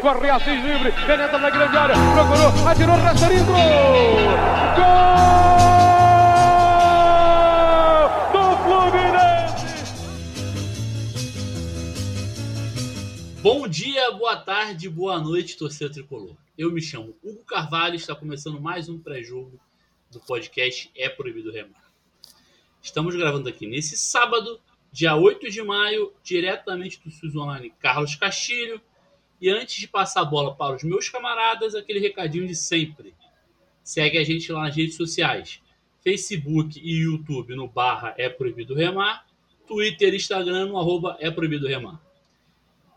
corre Assis livre, penetra na grande área, procurou, atirou, Rasterinho, Gol! Do Fluminense! Bom dia, boa tarde, boa noite, torcedor tricolor. Eu me chamo Hugo Carvalho, está começando mais um pré-jogo do podcast É Proibido Remar. Estamos gravando aqui nesse sábado, dia 8 de maio, diretamente do SUS Online Carlos Castilho. E antes de passar a bola para os meus camaradas, aquele recadinho de sempre. Segue a gente lá nas redes sociais. Facebook e YouTube no barra É Proibido Remar. Twitter e Instagram no arroba É Proibido Remar.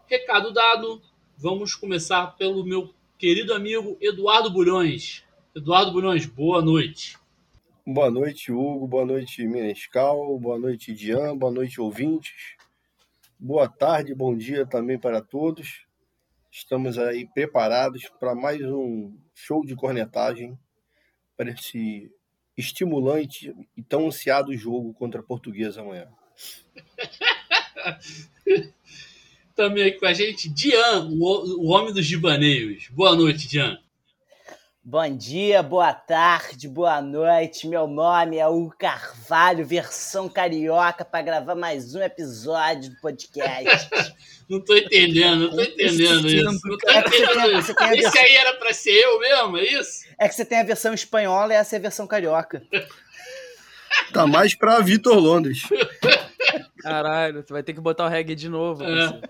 Recado dado, vamos começar pelo meu querido amigo Eduardo Bulhões. Eduardo Bulhões, boa noite. Boa noite, Hugo. Boa noite, Minescal. Boa noite, Dian. Boa noite, ouvintes. Boa tarde, bom dia também para todos. Estamos aí preparados para mais um show de cornetagem para esse estimulante e tão ansiado jogo contra a Portuguesa amanhã. Também aqui com a gente, Dian, o, homem dos gibaneios. Boa noite, Dian. Bom dia, boa tarde, boa noite. Meu nome é Hugo Carvalho, versão carioca, para gravar mais um episódio do podcast. não tô entendendo, não tô entendendo isso. Não tô é entendendo isso. Tem, Esse aí era para ser eu mesmo, é isso? É que você tem a versão espanhola e essa é a versão carioca. Tá mais pra Vitor Londres. Caralho, tu vai ter que botar o reggae de novo. É.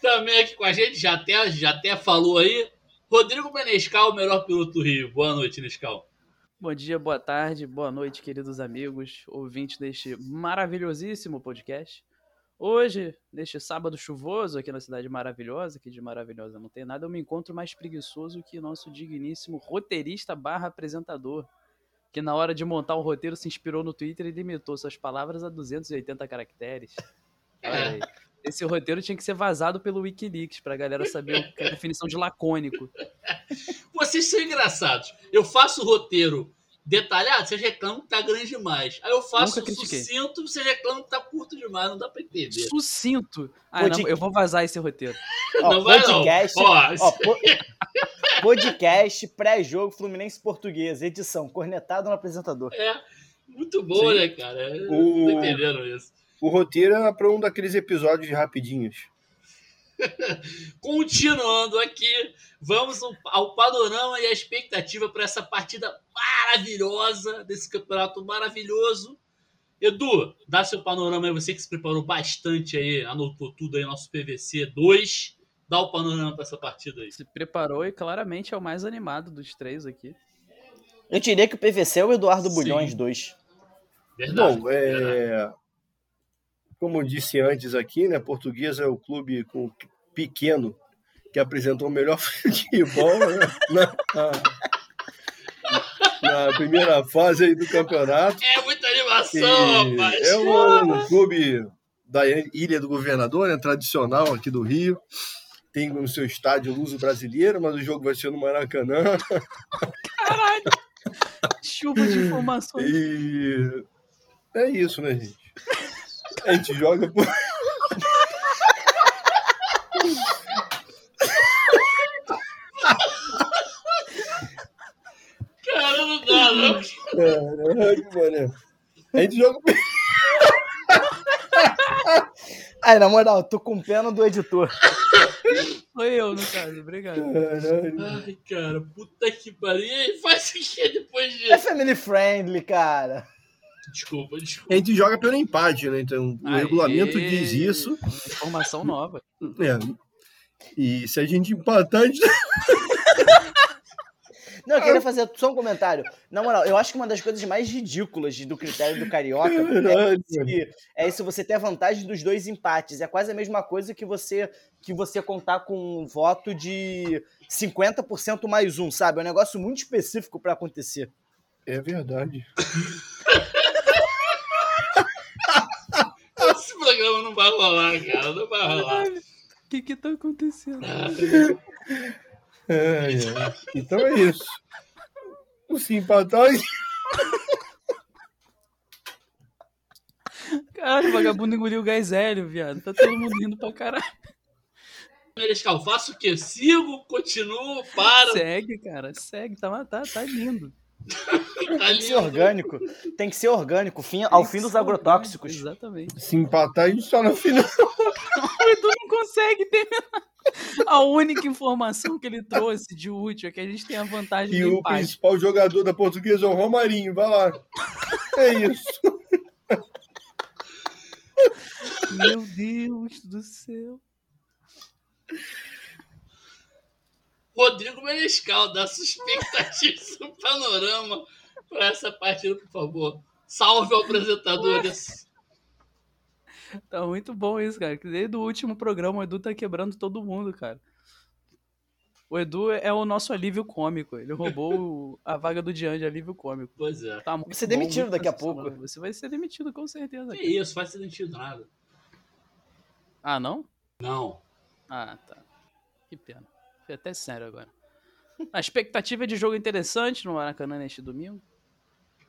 Também aqui com a gente, já até, já até falou aí, Rodrigo Benescal, o melhor piloto do Rio. Boa noite, Nescal. Bom dia, boa tarde, boa noite, queridos amigos, ouvintes deste maravilhosíssimo podcast. Hoje, neste sábado chuvoso aqui na cidade maravilhosa, que de maravilhosa não tem nada, eu me encontro mais preguiçoso que nosso digníssimo roteirista barra apresentador, que na hora de montar o roteiro se inspirou no Twitter e limitou suas palavras a 280 caracteres. Olha aí. Esse roteiro tinha que ser vazado pelo Wikileaks pra galera saber a definição de lacônico. Vocês são engraçados. Eu faço o roteiro detalhado, vocês reclamam que tá grande demais. Aí eu faço sucinto, vocês reclamam que tá curto demais, não dá pra entender. Sucinto? Ah, não, eu vou vazar esse roteiro. Ó, não vai podcast, não. Ó, ó, po podcast pré-jogo Fluminense Português, edição, cornetado no apresentador. É, muito bom, Sim. né, cara? O... Não tô entendendo isso. O roteiro era para um daqueles episódios rapidinhos. Continuando aqui, vamos ao panorama e a expectativa para essa partida maravilhosa, desse campeonato maravilhoso. Edu, dá seu panorama aí, você que se preparou bastante aí, anotou tudo aí, nosso PVC 2. Dá o panorama para essa partida aí. Se preparou e claramente é o mais animado dos três aqui. Eu diria que o PVC é o Eduardo Bulhões 2. Verdade, Bom, é... Verdade como eu disse antes aqui, né, Portuguesa é o clube com, pequeno que apresentou o melhor futebol né, na, na, primeira fase aí do campeonato. É muita animação, rapaz! É um, um, clube da Ilha do Governador, né, tradicional aqui do Rio. Tem no seu estádio Luso Brasileiro, mas o jogo vai ser no Maracanã. Caralho! Chuva de informações. E é isso, né, gente? A gente joga por. Cara, não dá, não. Caralho, mano. A gente joga. Aí, na moral, tô com pena do editor. Foi eu, no caso, obrigado. Caralho. Ai, cara, puta que pariu. E aí, faz o que depois disso? É family friendly, cara. Desculpa, desculpa. A gente joga pelo empate, né? Então, o Aê, regulamento diz isso. Informação nova. É. E se a gente empatar, a gente... Não, eu queria fazer só um comentário. Na moral, eu acho que uma das coisas mais ridículas do critério do Carioca é, se, é se você ter a vantagem dos dois empates. É quase a mesma coisa que você que você contar com um voto de 50% mais um, sabe? É um negócio muito específico para acontecer. É verdade. Esse programa não vai rolar, cara. Não vai rolar. O que que tá acontecendo? É, é. Então é isso. O simpatão. Caralho, o vagabundo engoliu o gás hélio, viado. Tá todo mundo rindo pra caralho. Menescal, faço o quê? Sigo, continuo, paro. Segue, cara, segue, tá, tá, tá lindo. Tá Tem que ser lindo. orgânico. Tem que ser orgânico, fim, ao fim dos agrotóxicos. Exatamente. Se empatar, a gente só na final. O Edu não consegue terminar. A única informação que ele trouxe de útil é que a gente tem a vantagem E o empate. principal jogador da portuguesa é o Romarinho. Vai lá. É isso. Meu Deus do céu. Rodrigo Menescal, dá sua expectativa, seu panorama para essa partida, por favor. Salve, apresentadores. Tá muito bom isso, cara. que Desde o último programa o Edu tá quebrando todo mundo, cara. O Edu é o nosso alívio cômico. Ele roubou a vaga do Dian de alívio cômico. Pois é. Tá muito Vai ser bom, demitido daqui a pouco. Você vai ser demitido com certeza. Que cara. isso, faz sentido nada. Ah, não? Não. Ah, tá. Que pena. Foi até sério agora. A expectativa é de jogo interessante no Maracanã neste domingo.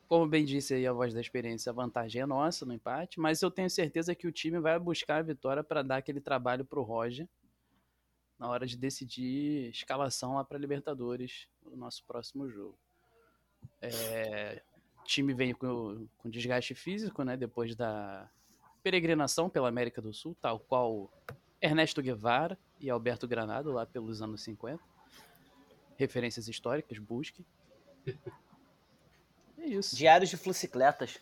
Como bem disse aí a voz da experiência, a vantagem é nossa no empate, mas eu tenho certeza que o time vai buscar a vitória para dar aquele trabalho pro Roger na hora de decidir escalação lá para Libertadores no nosso próximo jogo. É, o time vem com, com desgaste físico, né, depois da peregrinação pela América do Sul, tal qual Ernesto Guevara e Alberto Granado lá pelos anos 50. Referências históricas, busque. É isso. Diários de flucicletas.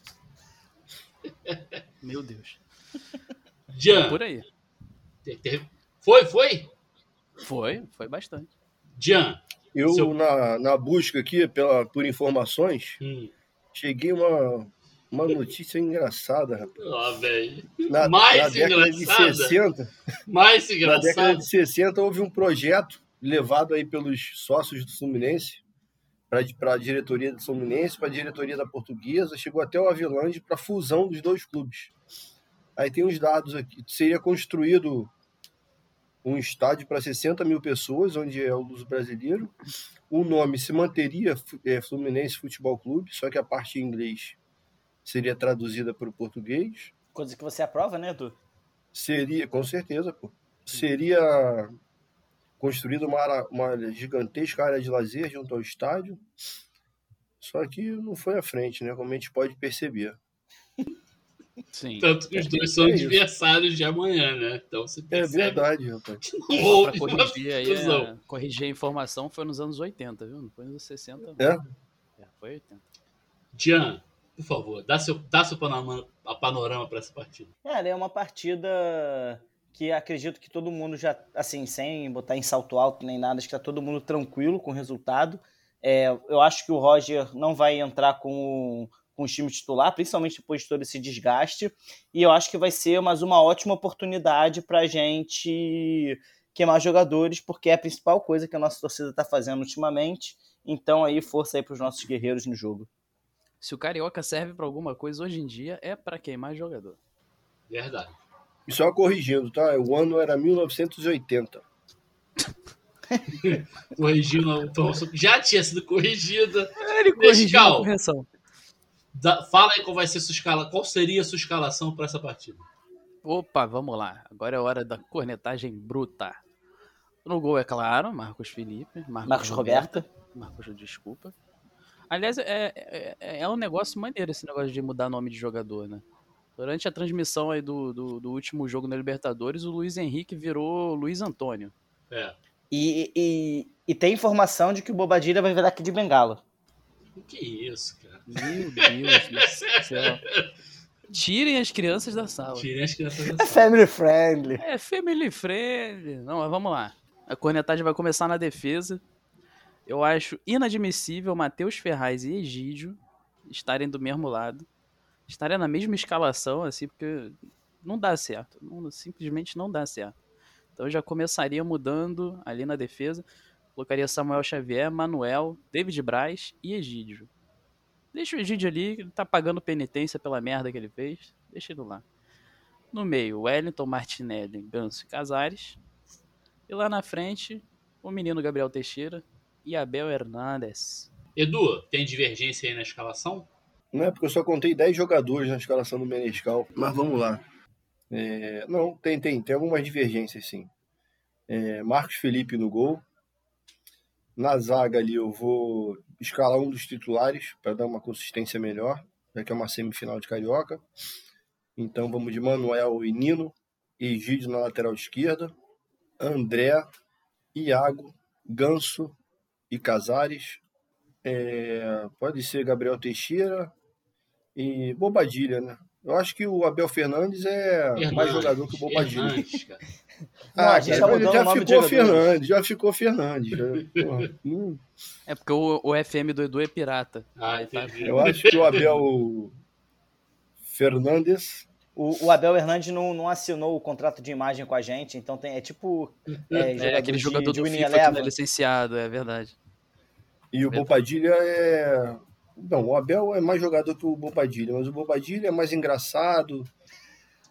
Meu Deus. Jean. Por aí. Foi, foi? Foi, foi bastante. Jean. Eu, Seu- na, na busca aqui pela, por informações, Hum. cheguei a uma, uma notícia engraçada, rapaz. Ó, velho. Na, Mais na década de engraçada? 60, Mais na década de 60 houve um projeto levado aí pelos sócios do Fluminense para a diretoria do Fluminense, para a diretoria da Portuguesa, chegou até o Avilande para fusão dos dois clubes. Aí tem os dados aqui. Seria construído um estádio para 60 mil pessoas, onde é o Luz Brasileiro. O nome se manteria é, Fluminense Futebol Clube, só que a parte em inglês seria traduzida para o português. Coisa que você aprova, né, Edu? Seria, com certeza, pô. Seria construída uma, área- uma gigantesca área de lazer junto ao estádio. Só que não foi à frente, né? Como a gente pode perceber. Sim. Tanto que os dois são É adversários de amanhã, né? Então você É percebe. verdade, rapaz. Corrigir aí, a, corrigir a informação foi nos anos 80, viu? Não foi nos 60, não. É? É, foi 80. Jean, por favor, dá seu, dá seu panorama, a panorama para essa partida. Cara, é uma partida que acredito que todo mundo já, assim, sem botar em salto alto nem nada, acho que tá todo mundo tranquilo com o resultado. É, eu acho que o Roger não vai entrar com, com o time titular, principalmente depois de todo esse desgaste. E eu acho que vai ser mais uma ótima oportunidade pra gente queimar jogadores, porque é a principal coisa que a nossa torcida tá fazendo ultimamente. Então aí, força aí pros nossos guerreiros no jogo. Se o Carioca serve pra alguma coisa hoje em dia, é pra queimar jogador. Verdade. E só corrigindo, tá? O ano era 1980. Corrigindo a informação já tinha sido corrigida. Ele corrigiu a correção. Dá- fala aí qual vai ser sua escala, qual seria a sua escalação para essa partida. Opa, vamos lá. Agora é hora da cornetagem bruta. No gol, é claro, Marcos Felipe. Marcos, Marcos Roberta. Marcos, desculpa. Aliás, é, é, é um negócio maneiro esse negócio de mudar nome de jogador, né? Durante a transmissão aí do, do, do último jogo na Libertadores, o Luiz Henrique virou Luiz Antônio. É. E, e, e tem informação de que o Bobadilha vai virar aqui de Bengala. Que isso, cara. Meu Deus do céu. Tirem as crianças da sala. Tirem as crianças É da sala. family friendly. É family friendly. Não, mas vamos lá. A cornetagem vai começar na defesa. Eu acho inadmissível Matheus Ferraz e Egídio estarem do mesmo lado. Estarem na mesma escalação, assim, porque não dá certo. Não- simplesmente não dá certo. Então eu já começaria mudando ali na defesa. Colocaria Samuel Xavier, Manuel, David Braz e Egídio. Deixa o Egídio ali, ele tá pagando penitência pela merda que ele fez. Deixa ele lá. No meio, Wellington Martinelli, Ganso e Casares. E lá na frente, o menino Gabriel Teixeira e Abel Hernandes. Edu, tem divergência aí na escalação? Não é porque eu só contei 10 jogadores na escalação do Menescal. Mas vamos lá. É, não, tem, tem, tem algumas divergências, sim. É, Marcos Felipe no gol. Na zaga ali eu vou escalar um dos titulares para dar uma consistência melhor, já que é uma semifinal de carioca. Então vamos de Manuel e Nino, Egídio na lateral esquerda, André, Iago, Ganso e Casares. É, pode ser Gabriel Teixeira e Bobadilha, né? Eu acho que o Abel Fernandes é Fernandes, mais jogador que o Bobadilha. Fernandes, cara. Não, a gente tá cara, o já ficou. Fernandes, já ficou Fernandes. já. Porra, hum, É porque o, o FM do Edu é pirata. Ah, tá- entendi. eu acho que o Abel Fernandes O, o Abel Hernandes não, não assinou o contrato de imagem com a gente, então tem, é tipo é, É aquele de- jogador de do FIFA que não é licenciado, é verdade. E o. Bobadilha é. Não, o Abel é mais jogador que o Bobadilha, mas o Bobadilha é mais engraçado,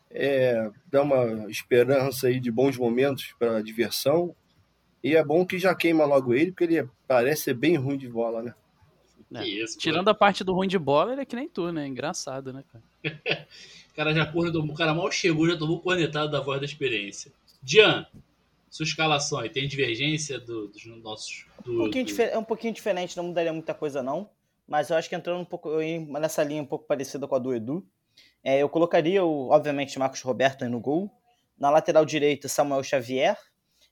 é, dá uma esperança aí de bons momentos para diversão. E é bom que já queima logo ele, porque ele parece ser bem ruim de bola, né? É. Isso, Tirando a parte do ruim de bola, ele é que nem tu, né? Engraçado, né, cara? O cara já cornetou, o cara mal chegou, já tomou cornetado da voz da experiência. Dian, sua escalação aí, tem divergência do- dos nossos. Do, Um pouquinho do- é um pouquinho diferente, não mudaria muita coisa não, mas eu acho que entrando um pouco nessa linha um pouco parecida com a do Edu. É, eu colocaria, o, obviamente, Marcos Roberto aí no gol. Na lateral direita, Samuel Xavier.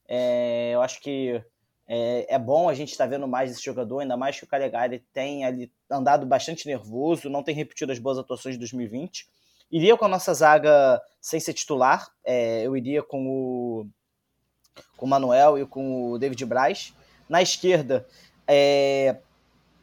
É, eu acho que é, é bom a gente estar vendo mais esse jogador, ainda mais que o Calegari tem ali andado bastante nervoso, não tem repetido as boas atuações de 2020. Iria com a nossa zaga sem ser titular, é, eu iria com o, com o Manuel e com o David Braz. Na esquerda, é,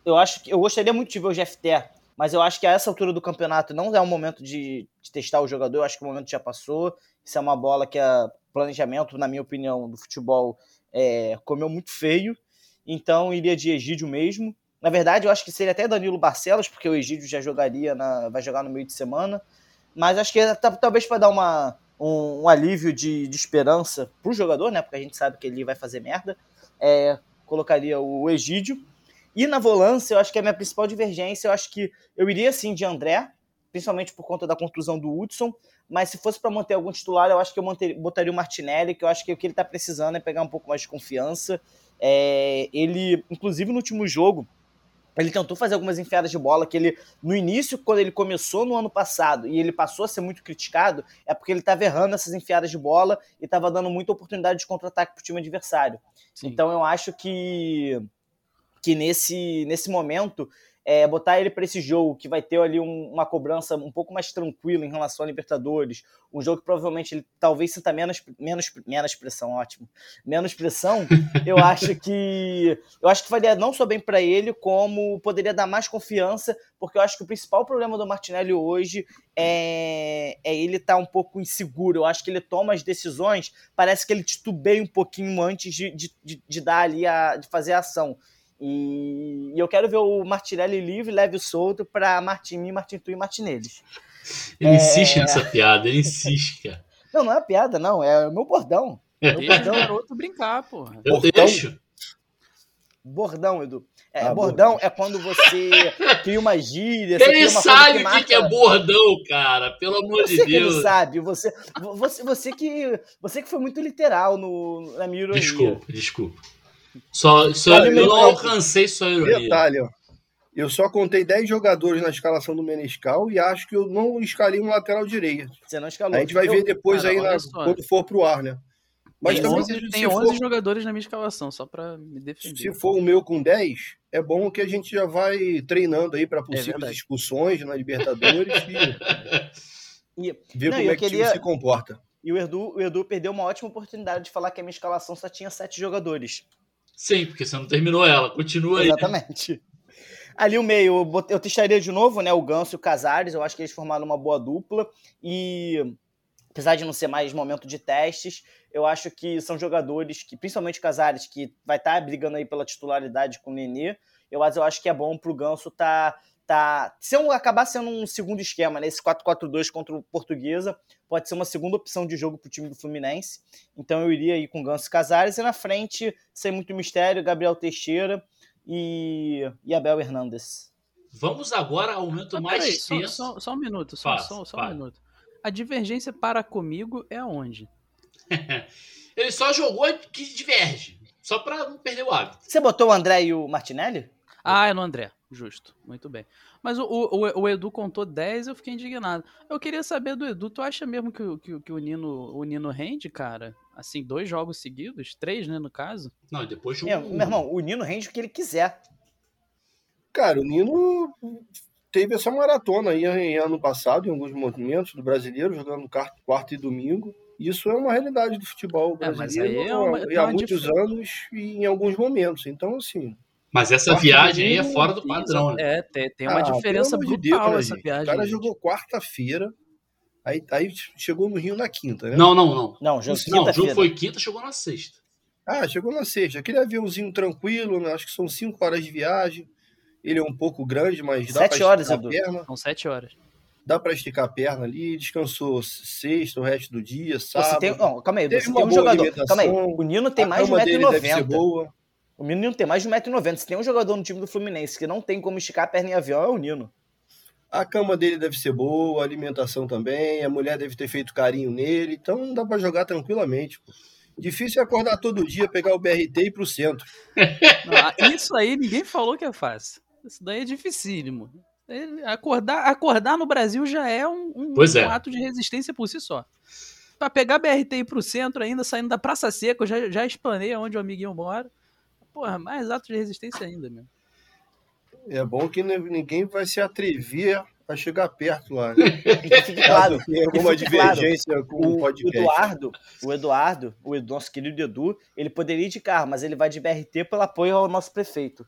eu acho que eu gostaria muito de ver o GFT, mas eu acho que a essa altura do campeonato não é o momento de, de testar o jogador, eu acho que o momento já passou. Isso é uma bola que é planejamento, na minha opinião, do futebol é, comeu muito feio. Então iria de Egídio mesmo. Na verdade, eu acho que seria até Danilo Barcelos, porque o Egídio já jogaria, na, vai jogar no meio de semana. Mas acho que é, tá- talvez para dar uma, um, um alívio de, de esperança pro jogador, né? Porque a gente sabe que ele vai fazer merda. É, colocaria o Egídio. E na volância, eu acho que é a minha principal divergência. Eu acho que eu iria sim de André, principalmente por conta da contusão do Hudson. Mas se fosse para manter algum titular, eu acho que eu manter- botaria o Martinelli, que eu acho que o que ele tá precisando é pegar um pouco mais de confiança. É, ele, inclusive no último jogo, ele tentou fazer algumas enfiadas de bola que ele, no início, quando ele começou no ano passado e ele passou a ser muito criticado, é porque ele estava errando essas enfiadas de bola e estava dando muita oportunidade de contra-ataque para o time adversário. Sim. Então eu acho que, que nesse, nesse momento, é, botar ele para esse jogo que vai ter ali um- uma cobrança um pouco mais tranquila em relação a Libertadores, um jogo que provavelmente ele talvez sinta menos, menos, menos pressão, ótimo, menos pressão, eu acho que eu acho que faria não só bem para ele, como poderia dar mais confiança, porque eu acho que o principal problema do Martinelli hoje é, é ele estar um pouco inseguro. Eu acho que ele toma as decisões, parece que ele titubeia um pouquinho antes de, de, de, de dar ali a, de fazer a ação. E, e eu quero ver o Martinelli livre, leve e solto para Martin Mim, Martin Tu e Martinelli. Ele É. insiste nessa piada, ele insiste, cara. Não, não é piada, não, é o meu bordão. Deixa o Bordão. garoto brincar, porra. Eu Portão? deixo. Bordão, Edu. É, Ah, bordão é quando você cria uma gíria. Ele sabe o que, que é bordão, cara. Pelo amor de Você que não Deus. sabe, você, você, você, que, você que foi muito literal no, na minha ironia. Desculpa, desculpa. Só, só, eu não alcancei sua ironia. Detalhe, ó. Eu só contei 10 jogadores na escalação do Menescal e acho que eu não escalei um lateral direito. Você não escalou. A gente vai Eu- ver depois cara, aí na- só. quando for pro ar, né? Mas Tem também 11, se, tem se 11 for, jogadores na minha escalação, só pra me defender. se for o meu com 10, é bom que a gente já vai treinando aí para possíveis verdade. expulsões na Libertadores e E, ver Não, como é que o time se comporta. e o, Edu, o Edu perdeu uma ótima oportunidade de falar que a minha escalação só tinha sete jogadores. Sim, porque você não terminou ela. Continua aí. Exatamente. Ali o meio, eu, testaria de novo, né? O Ganso e o Casares. Eu acho que eles formaram uma boa dupla. E apesar de não ser mais momento de testes, eu acho que são jogadores que, principalmente o Casares, que vai estar brigando aí pela titularidade com o Nenê. Eu, eu acho que é bom pro Ganso tá. Tá, se um, acabar sendo um segundo esquema, né? Esse 4-4-2 contra o Portuguesa, pode ser uma segunda opção de jogo pro time do Fluminense. Então eu iria aí com Ganso Casares. E na frente, sem muito mistério, Gabriel Teixeira e, e Abel Hernandes. Vamos agora ao momento Ah, mais só, tenso. só, só um minuto, só, só, só um minuto. A divergência para comigo é aonde? Ele só jogou que diverge. Só pra não perder o hábito. Você botou o André e o Martinelli? Ah, é no André. Justo. Muito bem. Mas o, o, o Edu contou 10 eu fiquei indignado. Eu queria saber do Edu, tu acha mesmo que, que, que o, Nino, o Nino rende, cara? Assim, dois jogos seguidos? Três, né, no caso? Não, depois de É, meu irmão, o Nino rende o que ele quiser. Cara, o Nino teve essa maratona aí em ano passado, em alguns momentos do brasileiro, jogando quarto, e domingo. Isso é uma realidade do futebol É, mas brasileiro aí é uma- há- há muitos anos e em alguns momentos. Então, assim. Mas essa Quarta viagem aí é fora do padrão, né? É, tem, tem uma ah, diferença amor de brutal Deus, essa gente? viagem. O cara gente. jogou quarta-feira, aí, aí chegou no Rio na quinta, né? Não, não, não. Não, jogo Não, o jogo foi quinta, chegou na sexta. Ah, chegou na sexta. Aquele aviãozinho tranquilo, né? acho que são cinco horas de viagem. Ele é um pouco grande, mas dá Sete pra horas, esticar Edu. a perna. São sete horas. Dá pra esticar a perna ali. Descansou sexta, o resto do dia, sábado. Você tem, não, calma aí, Teve você tem um jogador. Calma aí, o Nino tem a mais de cama dele deve ser 1,90m. O Nino tem mais de 1,90m. Se tem um jogador no time do Fluminense que não tem como esticar a perna em avião, é o Nino. A cama dele deve ser boa, a alimentação também, a mulher deve ter feito carinho nele, então dá pra jogar tranquilamente. Pô. Difícil é acordar todo dia, pegar o BRT e ir pro centro. Não, isso aí ninguém falou que é fácil. Isso daí é dificílimo. Ele- Acordar, acordar no Brasil já é um, um- Pois é. um ato de resistência por si só. Pra pegar BRT e ir pro centro ainda, saindo da Praça Seca, eu já, já explanei onde o amiguinho mora. Porra, mais ato de resistência ainda, meu. É bom que ninguém vai se atrever a chegar perto lá, né? Claro, Tem alguma fique claro, divergência com o o. Eduardo, o Eduardo, o Edu- nosso querido Edu, ele poderia ir de carro, mas ele vai de BRT pelo apoio ao nosso prefeito.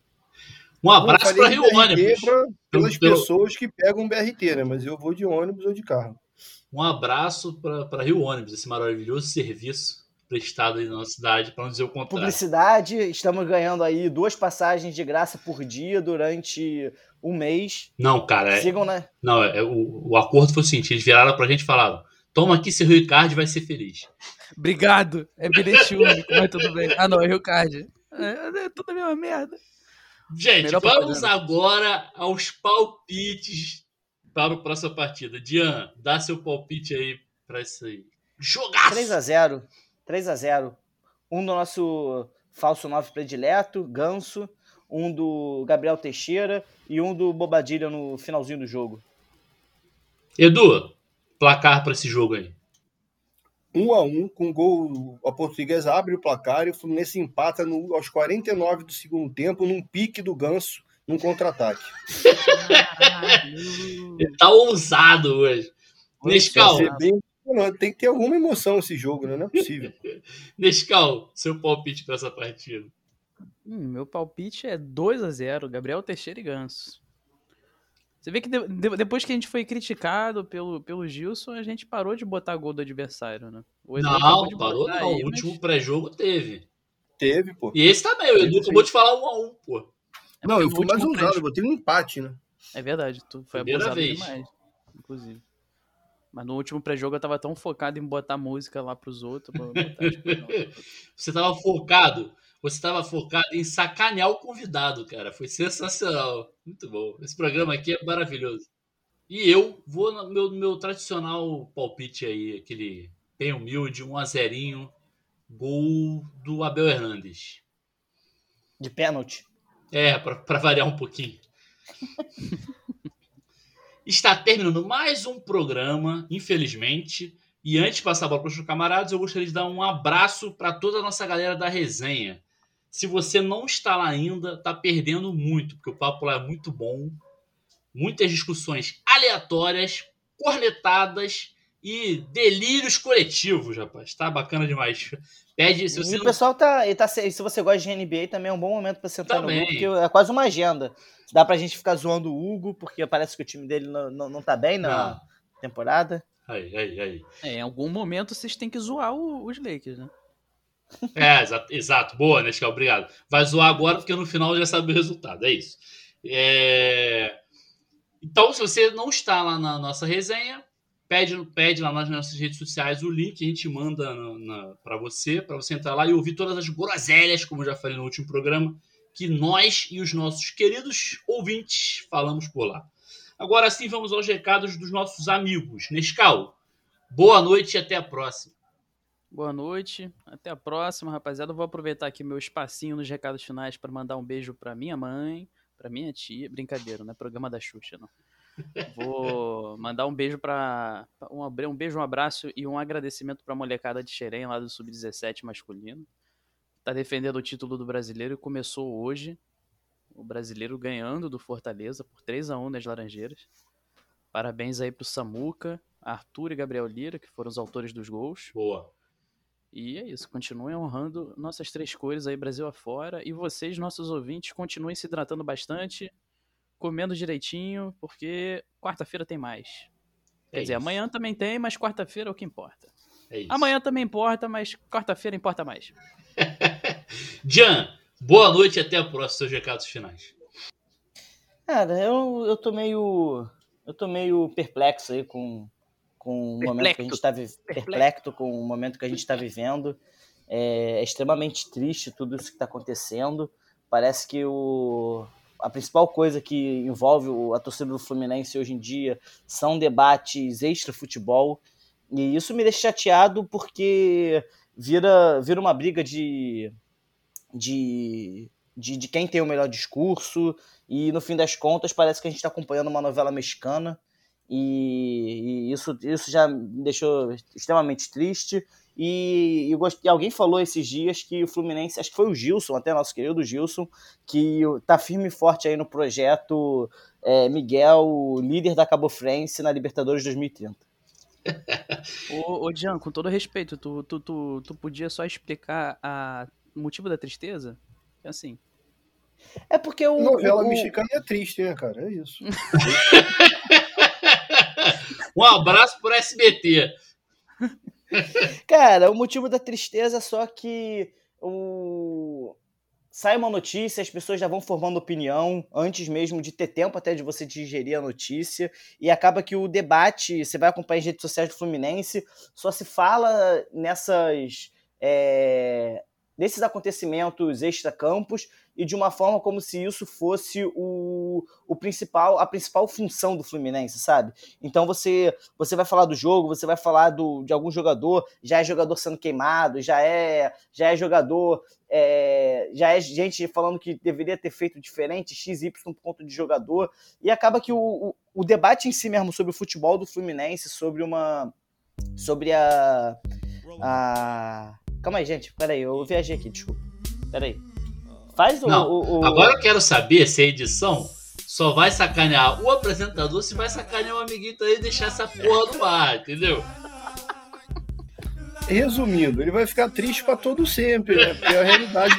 Um abraço Eu falei Rio Ônibus. pra- pelas Pelo- pessoas que pegam BRT, né? Mas eu vou de ônibus ou de carro. Um abraço pra Rio Ônibus, esse maravilhoso serviço prestado aí na nossa cidade, pra não dizer o contrário. Publicidade, estamos ganhando aí duas passagens de graça por dia durante um mês. Não, cara, é- Sigam, né? não, é, o, o acordo foi o seguinte: eles viraram pra gente e falaram: toma aqui seu Rio Card vai ser feliz. Obrigado. É bilhete único, mas tudo bem. Ah, não, é Rio Card. É, é tudo a mesma merda. Gente, Melhor vamos propaganda. agora aos palpites para a próxima partida. Dian, dá seu palpite aí pra isso aí. Jogaço! 3x0. 3x0. Um do nosso falso 9 predileto, Ganso. Um do Gabriel Teixeira e um do Bobadilha no finalzinho do jogo. Edu, placar pra esse jogo aí. Um a um, com gol. A portuguesa abre o placar e o Fluminense empata no- aos 49 do segundo tempo, num pique do ganso, num contra-ataque. Ele tá ousado hoje. Nescau, Vai ser bem- Tem que ter alguma emoção esse jogo, né? Não é possível. Nescau, seu palpite pra essa partida. Hum, meu palpite é 2 a 0 Gabriel Teixeira e Ganso. Você vê que de- de- depois que a gente foi criticado pelo, pelo Gilson, a gente parou de botar gol do adversário, né? O Edu acabou Não, parou não. aí, O mas último pré-jogo teve. Teve, pô. E esse também, o Edu Sim. acabou de falar um a um, pô. é Não, eu fui mais ousado, eu botei um empate, né? É verdade, tu foi Primeira abusado vez. demais, inclusive. Mas no último pré-jogo eu tava tão focado em botar música lá pros outros. pra botar, tipo. Você tava focado. Você tava focado em sacanear o convidado, cara. Foi sensacional. Muito bom. Esse programa aqui é maravilhoso. E eu vou no meu, meu tradicional palpite aí, aquele bem humilde, um a zerinho, gol do Abel Hernandes. De pênalti. É, pra variar um pouquinho. Está terminando mais um programa, infelizmente. E antes de passar a bola para os camaradas, eu gostaria de dar um abraço para toda a nossa galera da resenha. Se você não está lá ainda, está perdendo muito, porque o papo lá é muito bom. Muitas discussões aleatórias, cornetadas e delírios coletivos, rapaz. Tá bacana demais. Pede, se você e não o pessoal tá, tá. Se você gosta de NBA, também é um bom momento pra sentar Também. no grupo, porque é quase uma agenda. Dá pra gente ficar zoando o Hugo, porque parece que o time dele não, não, não tá bem na Não. temporada. Aí, aí, aí. É, em algum momento vocês têm que zoar o- os Lakers, né? É, exato, exato. Boa, Nescau, obrigado. Vai zoar agora porque no final já sabe o resultado, é isso. É, Então, se você não está lá na nossa resenha, pede, pede lá nas nossas redes sociais o link, a gente manda para você, para você entrar lá e ouvir todas as groselhas, como já falei no último programa, que nós e os nossos queridos ouvintes falamos por lá. Agora sim, vamos aos recados dos nossos amigos. Nescau, boa noite e até a próxima. Boa noite. Até a próxima, rapaziada. Eu vou aproveitar aqui meu espacinho nos recados finais para mandar um beijo para minha mãe, para minha tia. Brincadeira, não é programa da Xuxa, não. Vou mandar um beijo para um, um beijo, um abraço e um agradecimento para a molecada de Xerém lá do sub-17 masculino. Tá defendendo o título do Brasileiro e começou hoje. O Brasileiro ganhando do Fortaleza por 3 a 1 nas Laranjeiras. Parabéns aí pro Samuca, Arthur e Gabriel Lira, que foram os autores dos gols. Boa. E é isso, continuem honrando nossas três cores aí Brasil afora e vocês, nossos ouvintes, continuem se hidratando bastante comendo direitinho, porque quarta-feira tem mais. É Quer dizer, amanhã também tem, mas quarta-feira é o que importa. É amanhã também importa, mas quarta-feira importa mais. Jan, boa noite e até a próxima, seus recados finais. Cara, eu, eu tô meio. Eu tô meio perplexo aí com, com o momento que a gente está vivendo. Perplexo com o momento que a gente está vivendo. É, é extremamente triste tudo isso que está acontecendo. Parece que o, a principal coisa que envolve a torcida do Fluminense hoje em dia são debates extra-futebol. E isso me deixa chateado porque vira, vira uma briga de, de, de, de quem tem o melhor discurso. E no fim das contas, parece que a gente está acompanhando uma novela mexicana. E, e, isso, isso já me deixou extremamente triste. E, e, alguém falou esses dias que o Fluminense, acho que foi o Gilson, até nosso querido Gilson, que tá firme e forte aí no projeto é, Miguel, líder da Cabo Frense na Libertadores 2030. ô, ô Jean, com todo respeito, tu, tu, tu, tu podia só explicar a, o motivo da tristeza? É assim. É porque o. Novela o... mexicana é triste, né, cara? É isso. um abraço pro SBT. Cara, o motivo da tristeza é só que o... sai uma notícia, as pessoas já vão formando opinião antes mesmo de ter tempo até de você digerir a notícia, e acaba que o debate, você vai acompanhar as redes sociais do Fluminense, só se fala nessas. É, nesses acontecimentos extra-campos e de uma forma como se isso fosse o, o principal, a principal função do Fluminense, sabe? Então você você vai falar do jogo, você vai falar do, de algum jogador, já é jogador sendo queimado, já é já é jogador, é, já é gente falando que deveria ter feito diferente, XY ponto de jogador, e acaba que o, o, o debate em si mesmo sobre o futebol do Fluminense, sobre uma sobre a, a... Calma aí, gente, peraí, eu viajei aqui, desculpa. Peraí. Faz o, Não, o, o... Agora eu quero saber se a edição só vai sacanear o apresentador, se vai sacanear o amiguinho aí e deixar essa porra no ar, entendeu? Resumindo, ele vai ficar triste para todo sempre, né? Porque a realidade,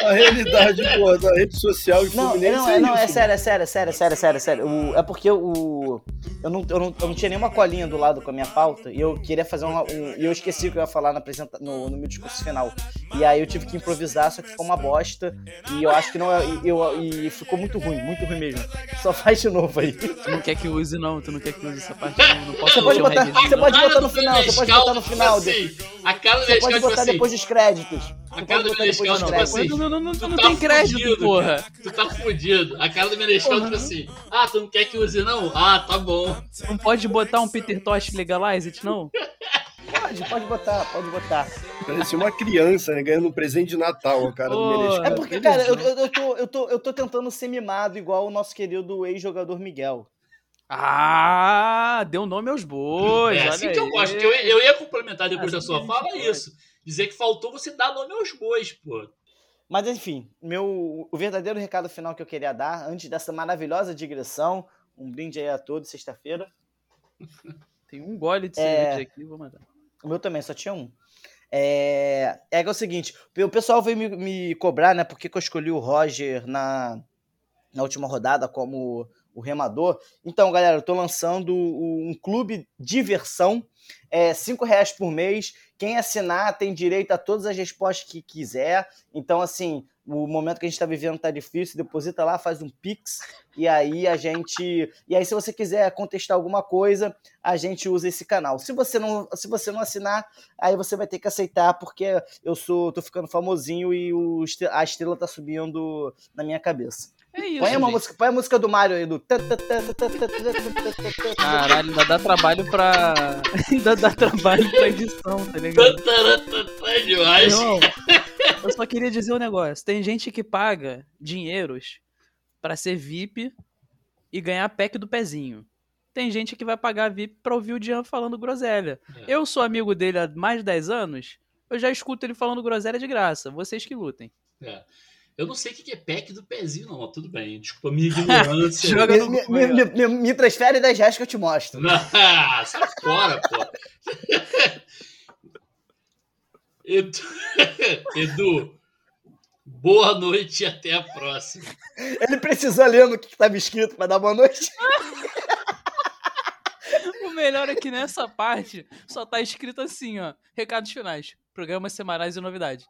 a realidade pô, da rede social de não, Fluminense não, é, é não, é sério, é sério, é sério, é sério, é sério, é sério. O, é porque o, eu, não, eu, não, eu não tinha nenhuma colinha do lado com a minha pauta e eu queria fazer uma, um. E eu esqueci o que eu ia falar na apresenta, no, no meu discurso final. E aí eu tive que improvisar, só que ficou uma bosta. E eu acho que não é. Eu, e ficou muito ruim, muito ruim mesmo. Só faz de novo aí. Tu não quer que use, não, tu não quer que use essa parte, não. não posso você pode botar, você pode botar no final, você pode botar no final. Assim, a cara do Você pode botar assim, depois dos créditos. A cara do Menescal, tipo assim. Não, não, não, não tá tem crédito, fudido, porra. Cara. Tu tá fudido. A cara do Menescal, tipo assim. Ah, tu não quer que use, não? Ah, tá bom. Não pode botar um Peter Tosh Legalize não? Pode, pode botar, pode botar. Parecia uma criança, né? Ganhando um presente de Natal, a cara oh, do Menescal. É porque, cara, eu, eu, tô, eu, tô, eu tô tentando ser mimado igual o nosso querido ex-jogador Miguel. Ah, deu nome aos bois. É assim que eu gosto. Eu, eu ia complementar depois assim da sua fala isso. Dizer que faltou você dar nome aos bois, pô. Mas enfim, meu, o verdadeiro recado final que eu queria dar, antes dessa maravilhosa digressão, um brinde aí a todos, sexta-feira. Tem um gole de é... cerveja aqui, vou mandar. O meu também, só tinha um. É, é, é o seguinte, o pessoal veio me, me cobrar, né, porque que eu escolhi o Roger na, na última rodada como o remador. Então, galera, eu tô lançando um clube diversão, é cinco reais por mês. Quem assinar tem direito a todas as respostas que quiser. Então, assim, o momento que a gente está vivendo tá difícil, deposita lá, faz um pix e aí a gente, e aí se você quiser contestar alguma coisa, a gente usa esse canal. Se você não, se você não assinar, aí você vai ter que aceitar porque eu sou, tô ficando famosinho e o, a estrela tá subindo na minha cabeça. É isso. Põe, uma gente. música, põe a música do Mario aí, do. Caralho, ainda dá trabalho pra. ainda dá trabalho pra edição, tá ligado? É demais. Irmão, eu só queria dizer um negócio. Tem gente que paga dinheiros pra ser VIP e ganhar pack do pezinho. Tem gente que vai pagar VIP pra ouvir o Dian falando groselha. É. Eu sou amigo dele há mais de 10 anos, eu já escuto ele falando groselha de graça. Vocês que lutem. É. Eu não sei o que é pack do pezinho, não, mas tudo bem. Desculpa a minha ignorância. Joga no Me, me, me, me, me transfere 10 reais que eu te mostro. Sai fora, pô. Edu, Edu, boa noite e até a próxima. Ele precisou ler no que estava escrito pra dar boa noite. O melhor é que nessa parte só tá escrito assim, ó. Recados finais. Programas semanais e novidades.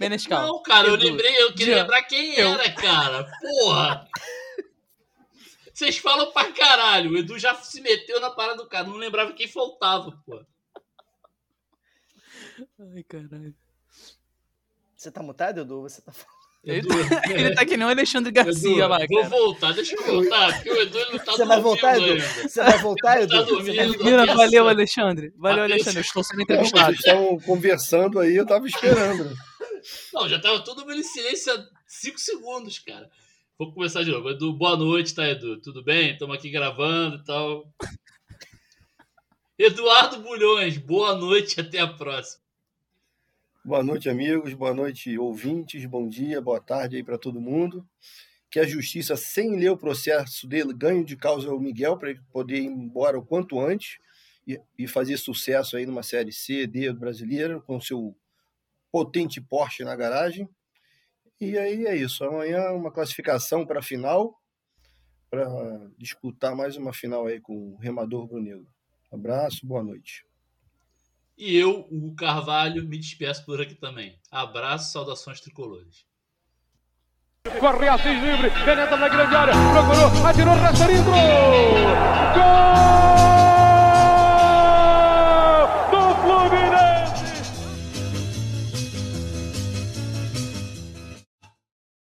Menescal. Não, cara, eu Edu, lembrei, eu queria Jean, lembrar quem eu. era, cara. Porra! Vocês falam pra caralho. O Edu já se meteu na parada do cara. Não lembrava quem faltava, pô. Ai, caralho. Você tá mutado, Edu? Você tá falando? Edu, Ele tá que nem o Alexandre Edu, Garcia lá, vou cara. voltar, deixa eu voltar, porque o Edu ele não tá Você vai voltar, Edu? ainda. Você vai voltar, Edu? Tá vai- dormindo. Mira, valeu, Alexandre. Valeu. Alexandre. Eu estou sendo Não, entrevistado. Vocês estavam conversando aí, eu tava esperando. Não, já tava todo mundo em silêncio há 5 segundos, cara. Vou começar de novo. Edu, boa noite, tá, Edu? Tudo bem? Estamos aqui gravando e tal. Eduardo Bulhões, boa noite, até a próxima. Boa noite, amigos. Boa noite, ouvintes. Bom dia, boa tarde aí para todo mundo. Que a justiça, sem ler o processo dele, ganho de causa ao Miguel para ele poder ir embora o quanto antes e, e fazer sucesso aí numa série C, D brasileira, com seu potente Porsche na garagem. E aí é isso. Amanhã uma classificação para a final, para disputar mais uma final aí com o Remador Brunegro. Abraço, boa noite. E eu, o Carvalho, me despeço por aqui também. Abraço, saudações tricolores. Corre Assis livre, penetra na grande área, procurou, atirou, Rasterinho, gol! Gol!